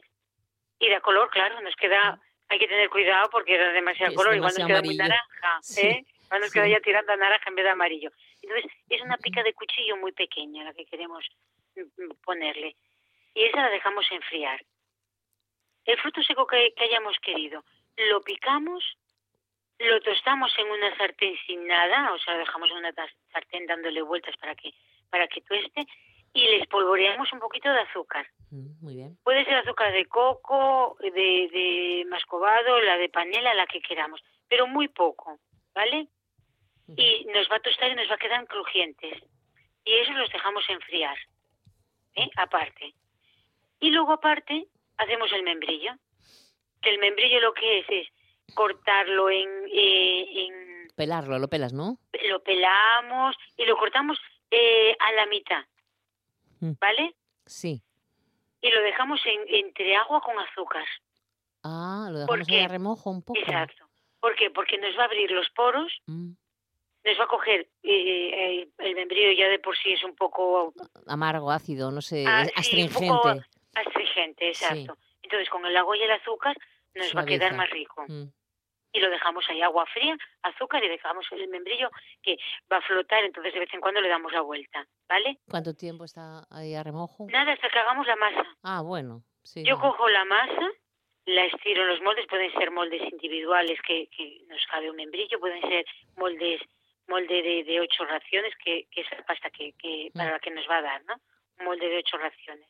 y da color, claro, nos queda, hay que tener cuidado porque da demasiado Es color, igual nos demasiado queda muy naranja, Sí, ¿eh? Igual nos sí. queda ya tirando a naranja en vez de amarillo. Entonces, es una pica de cuchillo muy pequeña la que queremos mm, mm, ponerle. Y esa la dejamos enfriar. El fruto seco que, que hayamos querido, lo picamos, lo tostamos en una sartén sin nada, o sea, lo dejamos en una sartén dándole vueltas para que, para que tueste, y le espolvoreamos un poquito de azúcar. Mm, Muy bien. Puede ser azúcar de coco, de, de mascobado, la de panela, la que queramos, pero muy poco, ¿vale? Y nos va a tostar y nos va a quedar crujientes. Y eso los dejamos enfriar, ¿eh? Aparte. Y luego aparte hacemos el membrillo. Que el membrillo lo que es es cortarlo en, eh, en Pelarlo, lo pelas, ¿no? lo pelamos y lo cortamos eh, a la mitad. ¿Vale? Sí. Y lo dejamos en, entre agua con azúcar. Ah, lo ¿Por dejamos qué? remojo un poco. Exacto. ¿Por qué? Porque nos va a abrir los poros, Mm, nos va a coger eh, eh, el membrillo ya de por sí es un poco Amargo, ácido, no sé, Ah, sí, un astringente. poco astringente, exacto. Entonces con el agua y el azúcar nos va a quedar más rico. Mm, y lo dejamos ahí, agua fría, azúcar y dejamos el membrillo que va a flotar, entonces de vez en cuando le damos la vuelta, ¿vale? ¿Cuánto tiempo está ahí a remojo? Nada, hasta que hagamos la masa. Ah, bueno, sí. Yo cojo la masa, la estiro en los moldes, pueden ser moldes individuales que, que nos cabe un membrillo, pueden ser moldes molde de, de ocho raciones, que, que es la pasta que, que para la que nos va a dar, ¿no? Un molde de ocho raciones.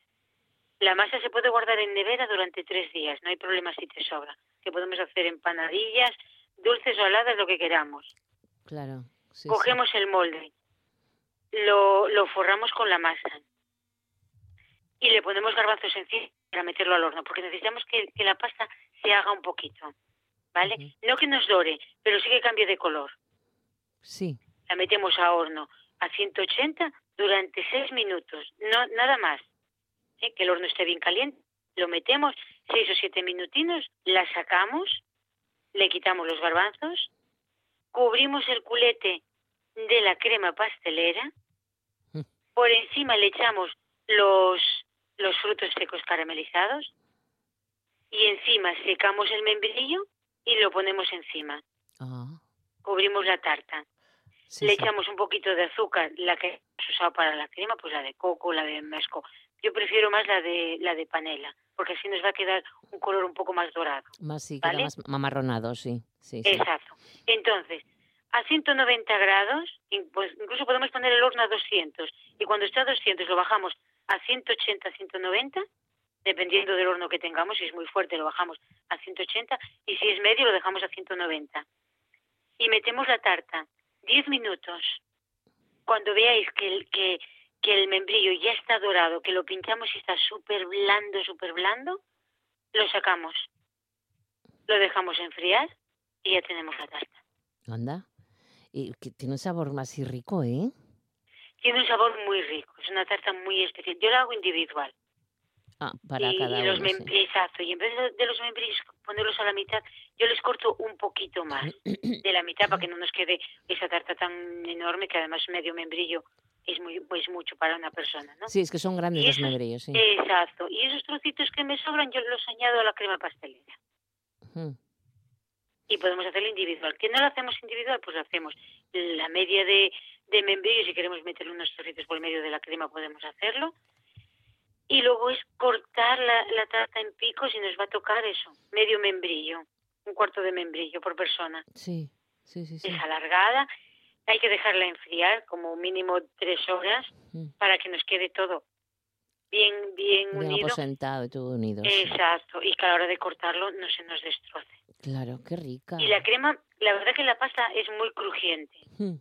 La masa se puede guardar en nevera durante tres días, no hay problema si te sobra. Que podemos hacer empanadillas, dulces o saladas, lo que queramos. Claro. sí, sí. Cogemos el molde, lo, lo forramos con la masa y le ponemos garbanzos encima para meterlo al horno, porque necesitamos que, que la pasta se haga un poquito, ¿vale? No que nos dore, pero sí que cambie de color. Sí. La metemos a horno a 180 durante 6 minutos, no nada más. ¿Eh? Que el horno esté bien caliente. Lo metemos 6 o 7 minutinos, la sacamos, le quitamos los garbanzos, cubrimos el culete de la crema pastelera, Mm. por encima le echamos los, los frutos secos caramelizados y encima secamos el membrillo y lo ponemos encima. Ah, Cubrimos la tarta sí, le sí. echamos un poquito de azúcar, la que hemos usado para la crema, pues la de coco, la de mezco. Yo prefiero más la de la de panela, porque así nos va a quedar un color un poco más dorado. Más sí, queda ¿vale? más mamarronado, sí. sí, sí. Exacto. Entonces, a 190 grados, pues incluso podemos poner el horno a 200 y cuando está a 200 lo bajamos a 180, 190, dependiendo del horno que tengamos, si es muy fuerte lo bajamos a 180 y si es medio lo dejamos a 190. Y metemos la tarta 10 minutos. Cuando veáis que que, que el membrillo ya está dorado, que lo pinchamos y está súper blando, súper blando, lo sacamos. Lo dejamos enfriar y ya tenemos la tarta. Anda. Y que tiene un sabor más y rico, ¿eh? Tiene un sabor muy rico, es una tarta muy especial. Yo la hago individual. Ah, para y, cada y los uno. sí. mem- Exacto, y en vez de, de los membrillos ponerlos a la mitad, yo les corto un poquito más de la mitad para que no nos quede esa tarta tan enorme que además medio membrillo es muy es mucho para una persona, ¿no? Sí, es que son grandes los membrillos, sí. Exacto, y esos trocitos que me sobran yo los añado a la crema pastelera. Y podemos hacerlo individual. ¿Que no lo hacemos individual? Pues lo hacemos la media de, de membrillo, si queremos meterle unos trocitos por el medio de la crema podemos hacerlo. Y luego es cortar la, la tarta en picos y nos va a tocar eso, medio membrillo, un cuarto de membrillo por persona. Sí, sí, sí, sí. Es alargada, hay que dejarla enfriar como mínimo tres horas Mm. para que nos quede todo bien, bien Bien unido. aposentado y todo unido. Exacto, y que a la hora de cortarlo no se nos destroce. Claro, qué rica. Y la crema, la verdad que la pasta es muy crujiente. Mm,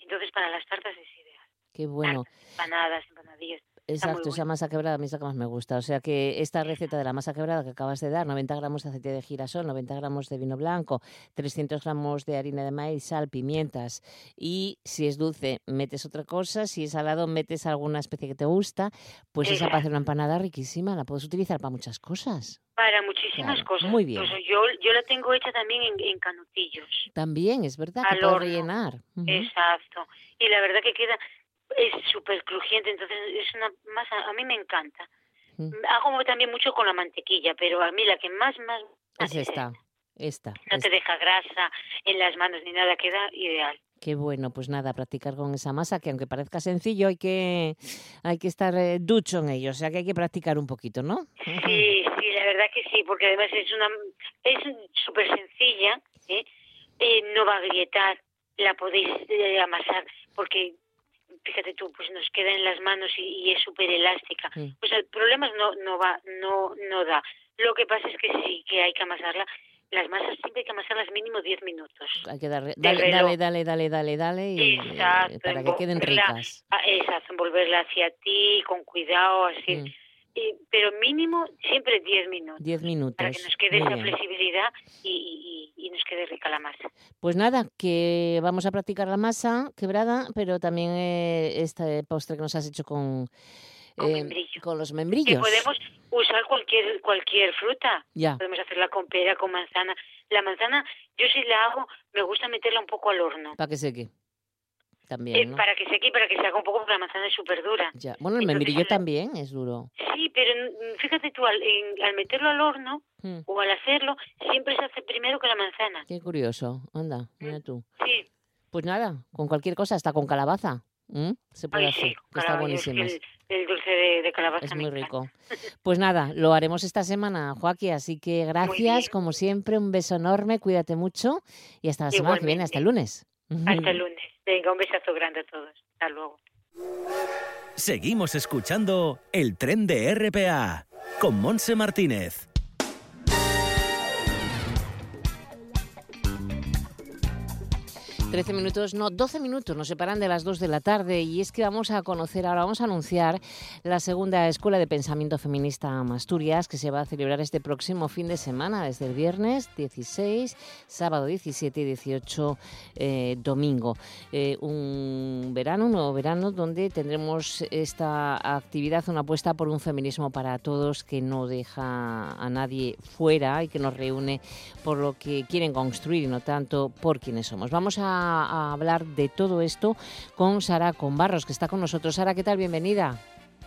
Entonces para las tartas es ideal. Qué bueno. Empanadas, empanadillas. Exacto, esa masa quebrada a mí es la que más me gusta. O sea que esta receta de la masa quebrada que acabas de dar, 90 gramos de aceite de girasol, 90 gramos de vino blanco, 300 gramos de harina de maíz, sal, pimientas y si es dulce metes otra cosa, si es salado metes alguna especie que te gusta, pues esa para hacer una empanada riquísima, la puedes utilizar para muchas cosas. Para muchísimas Claro, cosas. muy bien. Yo, yo la tengo hecha también en, en canutillos. También, es verdad, que Al horno. rellenar. Exacto. Y la verdad que queda, es súper crujiente, entonces es una masa, a mí me encanta. Mm. Hago también mucho con la mantequilla, pero a mí la que más, más... Es esta, esta. No te deja grasa en las manos ni nada, queda ideal. Qué bueno, pues nada, practicar con esa masa, que aunque parezca sencillo, hay que, hay que estar eh, ducho en ello, o sea que hay que practicar un poquito, ¿no? Sí, sí, la verdad que sí, porque además es una es súper sencilla, ¿eh? Eh, no va a agrietar, la podéis eh, amasar, porque fíjate tú, pues nos queda en las manos y, y es súper elástica. Mm. Pues el problemas no no va, no no da. Lo que pasa es que sí que hay que amasarla. Las masas siempre hay que amasarlas mínimo 10 minutos. Hay que darle, dale, dale, dale, dale, dale, dale, y, eh, Exacto, para que queden ricas. Ah, Exacto, envolverla hacia ti, con cuidado, así. Mm, Y- pero mínimo siempre 10 minutos. Diez minutos. para que nos quede esa flexibilidad y, y- y nos quede rica la masa. Pues nada, que vamos a practicar la masa quebrada, pero también eh, este postre que nos has hecho con, Con eh, con los Que membrillos. podemos usar cualquier cualquier fruta. Ya, Podemos hacerla con pera, con manzana. La manzana, yo si la hago, me gusta meterla un poco al horno. para que seque. También, ¿no? Para que seque y para que se haga un poco, porque la manzana es súper dura. Ya. Bueno, el membrillo también es duro. Sí, pero fíjate tú, al, al meterlo al horno hmm. o al hacerlo, siempre se hace primero que la manzana. Qué curioso. Anda, mira mm, tú. Sí. Pues nada, con cualquier cosa, hasta con calabaza. Se puede hacer, está buenísimo. el, dulce de, calabaza es muy rico. Pues nada, lo haremos esta semana, Joaquín, así que gracias, como siempre, un beso enorme, cuídate mucho y hasta la semana que viene, hasta el lunes. Hasta el lunes. Venga, un besazo grande a todos. Hasta luego. Seguimos escuchando El tren de RPA con Monse Martínez. 13 minutos, no, 12 minutos nos separan de las 2 de la tarde y es que vamos a conocer, ahora vamos a anunciar la segunda Escuela de Pensamiento Feminista Asturias que se va a celebrar este próximo fin de semana, desde el viernes 16, sábado 17 y 18 eh, domingo. Eh, un verano, un nuevo verano donde tendremos esta actividad, una apuesta por un feminismo para todos que no deja a nadie fuera y que nos reúne por lo que quieren construir y no tanto por quienes somos. Vamos a a, hablar de todo esto con Sara Conbarros, que está con nosotros. Sara, ¿qué tal? Bienvenida.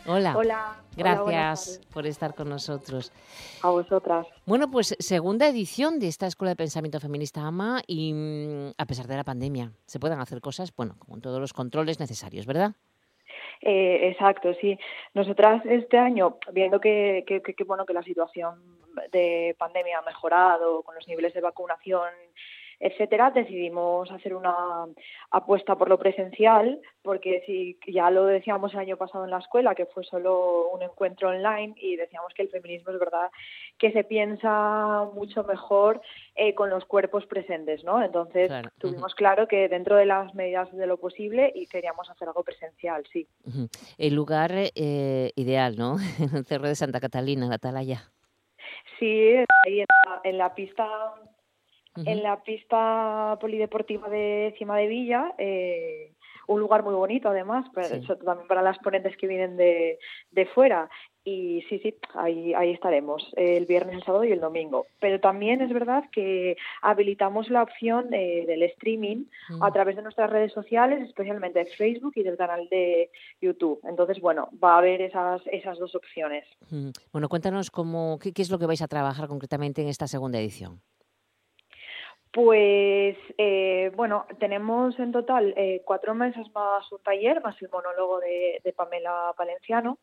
Hola. Hola. Gracias por estar con nosotros. A vosotras. Bueno, pues segunda edición de esta Escuela de Pensamiento Feminista AMA y mm, a pesar de la pandemia, se pueden hacer cosas, bueno, con todos los controles necesarios, ¿verdad? Eh, exacto, sí. Nosotras este año, viendo que, que, que, bueno que la situación de pandemia ha mejorado, con los niveles de vacunación etcétera, decidimos hacer una apuesta por lo presencial, porque si ya lo decíamos el año pasado en la escuela, que fue solo un encuentro online, y decíamos que el feminismo es verdad que se piensa mucho mejor eh, con los cuerpos presentes, ¿no? Entonces tuvimos claro que dentro de las medidas de lo posible y queríamos hacer algo presencial, sí. El lugar eh, ideal, ¿no? el Cerro de Santa Catalina, la Atalaya. Sí, ahí en la pista en la pista polideportiva de Cima de Villa. Eh, un lugar muy bonito además, también para las ponentes que vienen de, de fuera. Y sí, sí, ahí, ahí estaremos el viernes, el sábado y el domingo. Pero también es verdad que habilitamos la opción del streaming a través de nuestras redes sociales, especialmente de Facebook y del canal de YouTube. Entonces, bueno, va a haber esas, esas dos opciones. Bueno, cuéntanos cómo, qué, qué es lo que vais a trabajar concretamente en esta segunda edición. Pues eh, bueno, tenemos en total eh, cuatro meses más un taller, más el monólogo de, Pamela Valenciano.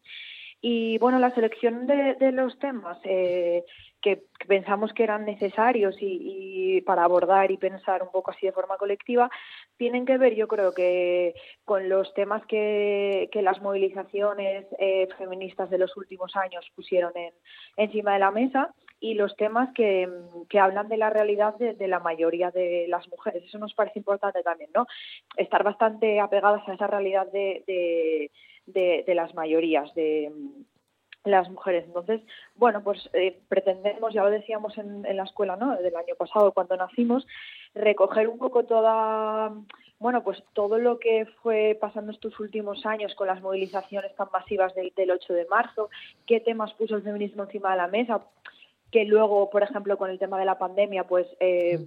Y bueno, la selección de, los temas eh, que pensamos que eran necesarios y, para abordar y pensar un poco así de forma colectiva, tienen que ver, yo creo que con los temas que, que las movilizaciones feministas de los últimos años pusieron en, encima de la mesa y los temas que, que hablan de la realidad de, la mayoría de las mujeres. Eso nos parece importante también, ¿no? Estar bastante apegadas a esa realidad de, de, de, las mayorías, de las mujeres. Entonces, bueno, pues eh, pretendemos, ya lo decíamos en, en, la escuela, ¿no? Del año pasado, cuando nacimos, recoger un poco toda, bueno, pues todo lo que fue pasando estos últimos años con las movilizaciones tan masivas del, del 8 de marzo, qué temas puso el feminismo encima de la mesa, que luego, por ejemplo, con el tema de la pandemia, pues eh,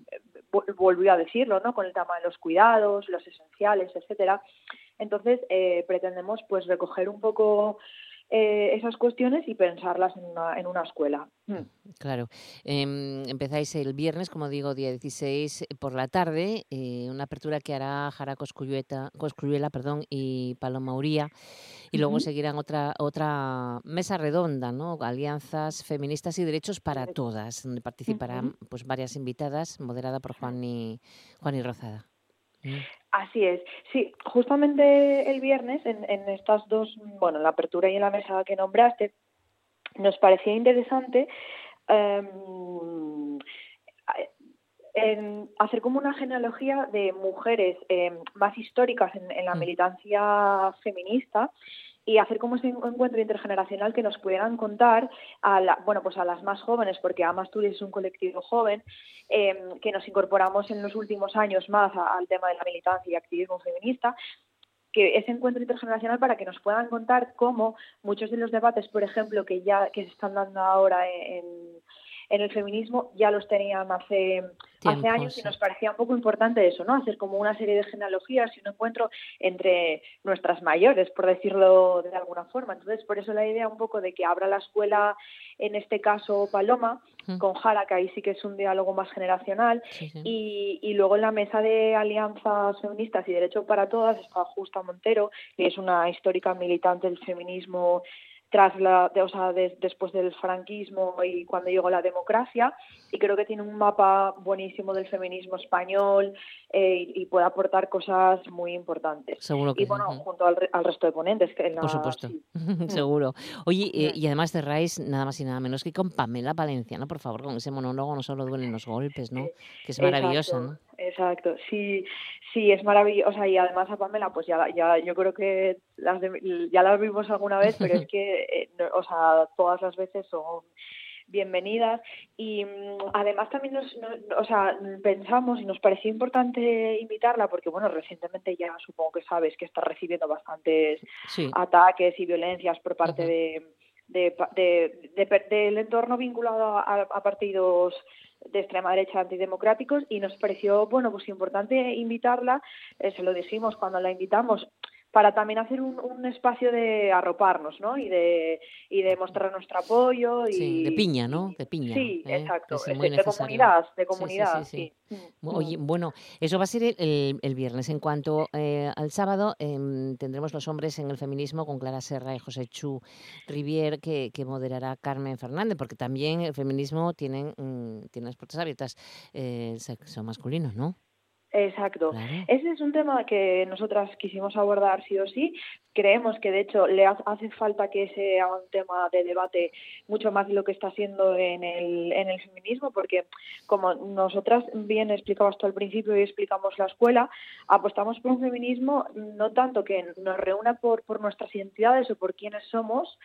volvió a decirlo, ¿no? Con el tema de los cuidados, los esenciales, etcétera. Entonces, eh, pretendemos pues recoger un poco eh, esas cuestiones y pensarlas en una, en una escuela. Mm. Claro. Em, empezáis el viernes, como digo, día 16 eh, por la tarde, eh, una apertura que hará Jara Coscuyuela perdón, y Paloma Uría, y luego seguirán otra, otra mesa redonda, ¿no? Alianzas Feministas y Derechos para Todas, donde participarán pues, varias invitadas, moderada por Juan y, Juan y Rozada. Así es. Sí, justamente el viernes, en, en estas dos, bueno, en la apertura y en la mesa que nombraste, nos parecía interesante em, hacer como una genealogía de mujeres em, más históricas en, en la mm. militancia feminista y hacer como ese encuentro intergeneracional que nos pudieran contar a la, bueno pues a las más jóvenes porque Amasturias es un colectivo joven em, que nos incorporamos en los últimos años más al tema de la militancia y activismo feminista que ese encuentro intergeneracional para que nos puedan contar cómo muchos de los debates por ejemplo que ya que se están dando ahora en el feminismo ya los tenían hace hace años y nos parecía un poco importante eso, ¿no? Hacer como una serie de genealogías y un encuentro entre nuestras mayores, por decirlo de alguna forma. Entonces, por eso la idea un poco de que abra la escuela, en este caso Paloma, con Jara, que ahí sí que es un diálogo más generacional, Y, y, luego en la mesa de alianzas feministas y derecho para todas está Justa Montero, que es una histórica militante del feminismo tras la, o sea, después del franquismo y cuando llegó la democracia y creo que tiene un mapa buenísimo del feminismo español eh, y, puede aportar cosas muy importantes. Seguro que y bueno, junto al, resto de ponentes. Que Por supuesto, seguro. Oye, eh, y además cerráis nada más y nada menos que con Pamela Valenciano, por favor, con ese monólogo no solo duelen los golpes, ¿no? Que es maravillosa, ¿no? Exacto, sí, sí, es maravilloso. O sea, y además a Pamela, pues ya, ya yo creo que las ya las vimos alguna vez, pero es que, eh, o sea, todas las veces son bienvenidas y mm, además también nos, o sea, pensamos y nos pareció importante invitarla porque bueno recientemente ya supongo que sabes que está recibiendo bastantes ataques y violencias por parte de, de, del entorno vinculado a partidos de extrema derecha antidemocráticos y nos pareció bueno pues importante invitarla eh, se lo dijimos cuando la invitamos para también hacer un, un, espacio de arroparnos, ¿no? Y de, y de mostrar nuestro apoyo. Y, sí, de piña, ¿no? De piña. Sí, ¿eh? exacto. de, comunidad, de comunidad, sí. Mm. Oye, bueno, eso va a ser el, el viernes. En cuanto eh, al sábado, em, tendremos los hombres en el feminismo con Clara Serra y José Chu Rivier, que, que moderará Carmen Fernández, porque también el feminismo tiene, mm, tiene las puertas abiertas eh, el sexo masculino, ¿no? Exacto. Ese es un tema que nosotras quisimos abordar sí o sí. Creemos que de hecho le hace falta que sea un tema de debate mucho más de lo que está siendo en el, en el feminismo, porque como nosotras bien explicabas tú al principio y explicamos la escuela, apostamos por un feminismo no tanto que nos reúna por, por nuestras identidades o por quiénes somos,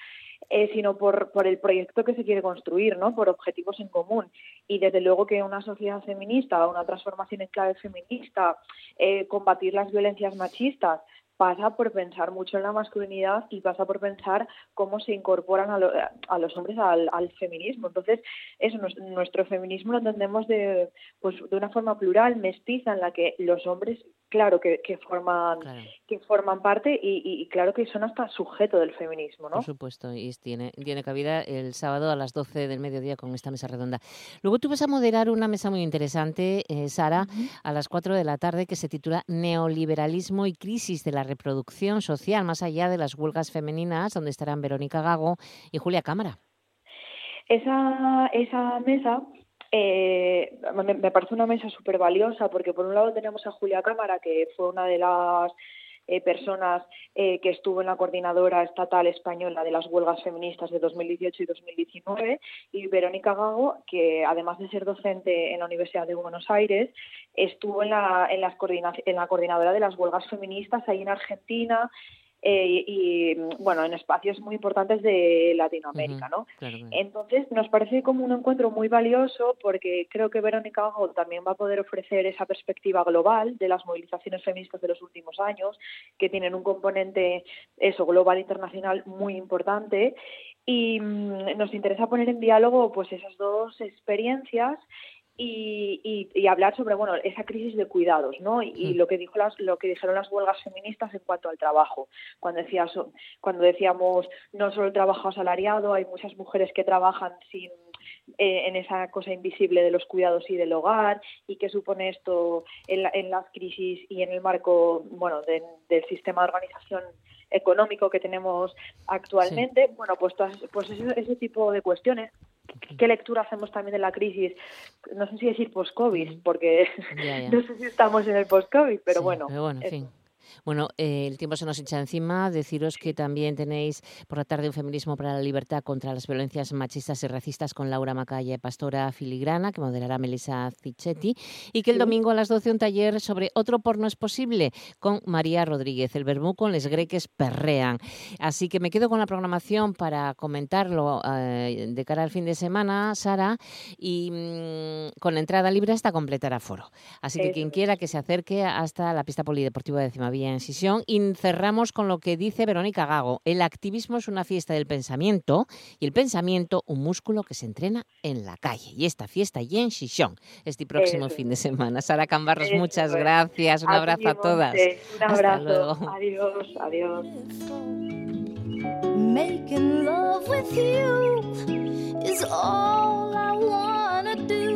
eh, sino por, por el proyecto que se quiere construir, ¿no? por objetivos en común. Y desde luego que una sociedad feminista, una transformación en clave feminista, eh, combatir las violencias machistas, pasa por pensar mucho en la masculinidad y pasa por pensar cómo se incorporan a, a los hombres al, al, feminismo. Entonces, eso, nuestro feminismo lo entendemos de, pues, de una forma plural, mestiza, en la que los hombres claro que, que forman que forman parte y, claro que son hasta sujeto del feminismo, ¿no? Por supuesto, y tiene, tiene cabida el sábado a las 12 del mediodía con esta mesa redonda. Luego tú vas a moderar una mesa muy interesante, eh, Sara, a las 4 de la tarde que se titula Neoliberalismo y crisis de la reproducción social, más allá de las huelgas femeninas, donde estarán Verónica Gago y Julia Cámara. Esa, esa mesa eh, me, parece una mesa súper valiosa porque por un lado tenemos a Julia Cámara, que fue una de las eh, personas eh, que estuvo en la coordinadora estatal española de las huelgas feministas de 2018 y 2019, y Verónica Gago, que además de ser docente en la Universidad de Buenos Aires, estuvo en la, en, las en la coordinadora de las huelgas feministas ahí en Argentina, eh, y bueno en espacios muy importantes de Latinoamérica no entonces nos parece como un encuentro muy valioso porque creo que Verónica también va a poder ofrecer esa perspectiva global de las movilizaciones feministas de los últimos años que tienen un componente eso global internacional muy importante. Y mm, nos interesa poner en diálogo pues esas dos experiencias y, y, hablar sobre bueno esa crisis de cuidados no y, lo que dijo las, lo que dijeron las huelgas feministas en cuanto al trabajo. Cuando decías cuando decíamos no solo el trabajo asalariado hay muchas mujeres que trabajan sin eh, en esa cosa invisible de los cuidados y del hogar y qué supone esto en, en las crisis y en el marco bueno del sistema de organización económico que tenemos actualmente bueno pues pues ese, ese tipo de cuestiones qué lectura hacemos también de la crisis, no sé si decir post-COVID, porque no sé si estamos en el post-COVID, pero bueno. Pero bueno en fin. Bueno, eh, el tiempo se nos echa encima. Deciros que también tenéis por la tarde un feminismo para la libertad contra las violencias machistas y racistas con Laura Macaya, pastora filigrana, que moderará Melissa Cicchetti, y que el domingo a las 12 un taller sobre otro porno es posible con María Rodríguez, el verbú con les greques perrean. Así que me quedo con la programación para comentarlo eh, de cara al fin de semana, Sara, y mm, con la entrada libre hasta completar aforo. Así que quien quiera que se acerque hasta la pista polideportiva de Cimavilla Villa en Sisión. Y cerramos con lo que dice Verónica Gago. El activismo es una fiesta del pensamiento y el pensamiento un músculo que se entrena en la calle. Y esta fiesta y en Sisión este próximo fin de semana. Sara Cambarros, muchas gracias. Un abrazo a todas. Un abrazo. Adiós, adiós. Making love with you is all I wanna do.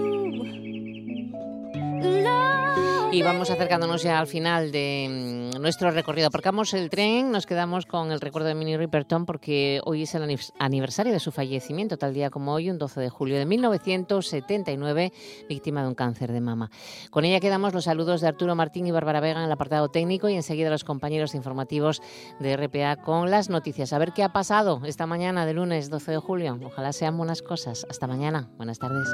Y vamos acercándonos ya al final de mm, nuestro recorrido. Aparcamos el tren, nos quedamos con el recuerdo de Minnie Riperton porque hoy es el aniversario de su fallecimiento, tal día como hoy, un 12 de julio de 1979, víctima de un cáncer de mama. Con ella quedamos los saludos de Arturo Martín y Bárbara Vega en el apartado técnico y enseguida los compañeros informativos de RPA con las noticias. A ver qué ha pasado esta mañana de lunes 12 de julio. Ojalá sean buenas cosas. Hasta mañana. Buenas tardes.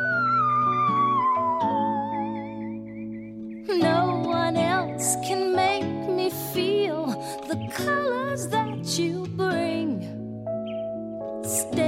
No one else can make me feel the colors that you bring. Stay